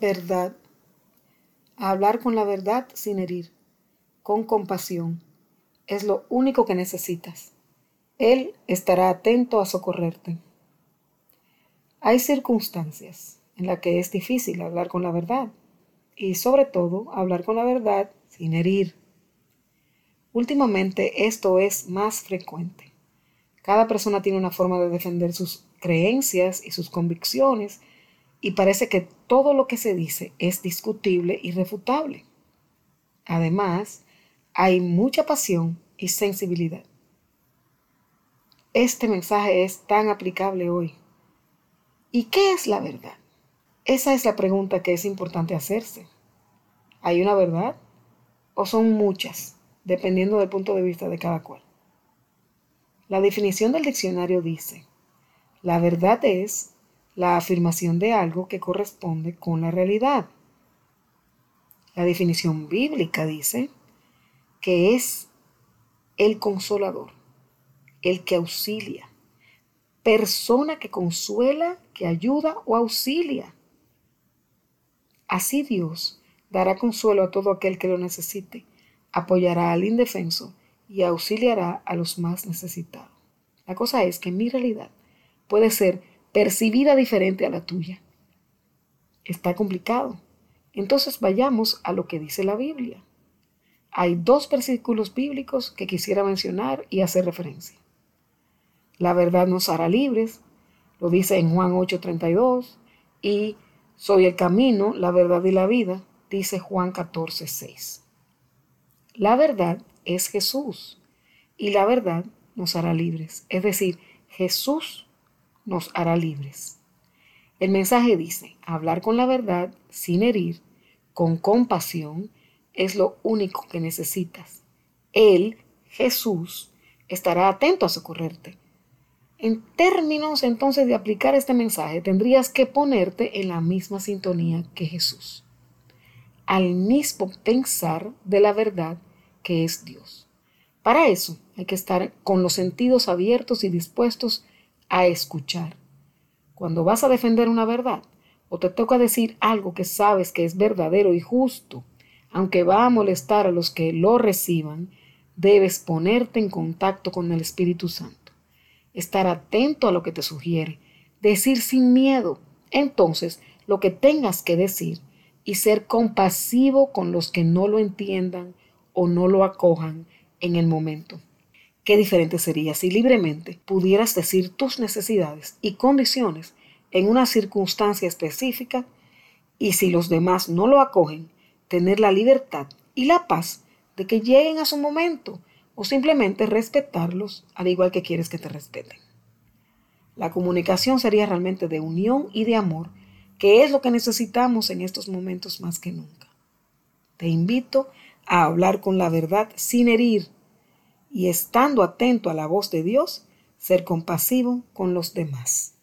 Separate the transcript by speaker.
Speaker 1: Verdad. hablar con la verdad sin herir, con compasión, es lo único que necesitas. Él estará atento a socorrerte. Hay circunstancias en las que es difícil hablar con la verdad y sobre todo hablar con la verdad sin herir. Últimamente esto es más frecuente. Cada persona tiene una forma de defender sus creencias y sus convicciones y parece que todo lo que se dice es discutible y refutable. Además, hay mucha pasión y sensibilidad. Este mensaje es tan aplicable hoy. ¿Y qué es la verdad? Esa es la pregunta que es importante hacerse. ¿Hay una verdad? ¿O son muchas, dependiendo del punto de vista de cada cual? La definición del diccionario dice, la verdad es la afirmación de algo que corresponde con la realidad. La definición bíblica dice que es el consolador, el que auxilia, persona que consuela, que ayuda o auxilia. Así Dios dará consuelo a todo aquel que lo necesite, apoyará al indefenso y auxiliará a los más necesitados. La cosa es que mi realidad puede ser percibida diferente a la tuya. Está complicado. Entonces vayamos a lo que dice la Biblia. Hay dos versículos bíblicos que quisiera mencionar y hacer referencia. La verdad nos hará libres, lo dice en Juan 8:32, y soy el camino, la verdad y la vida, dice Juan 14:6. La verdad es Jesús y la verdad nos hará libres. Es decir, Jesús nos hará libres. El mensaje dice, hablar con la verdad sin herir, con compasión, es lo único que necesitas. Él, Jesús, estará atento a socorrerte. En términos entonces de aplicar este mensaje, tendrías que ponerte en la misma sintonía que Jesús, al mismo pensar de la verdad que es Dios. Para eso hay que estar con los sentidos abiertos y dispuestos a escuchar. Cuando vas a defender una verdad o te toca decir algo que sabes que es verdadero y justo, aunque va a molestar a los que lo reciban, debes ponerte en contacto con el Espíritu Santo, estar atento a lo que te sugiere, decir sin miedo, entonces, lo que tengas que decir y ser compasivo con los que no lo entiendan o no lo acojan en el momento. Qué diferente sería si libremente pudieras decir tus necesidades y condiciones en una circunstancia específica y si los demás no lo acogen, tener la libertad y la paz de que lleguen a su momento o simplemente respetarlos al igual que quieres que te respeten. La comunicación sería realmente de unión y de amor, que es lo que necesitamos en estos momentos más que nunca. Te invito a hablar con la verdad sin herir y estando atento a la voz de Dios, ser compasivo con los demás.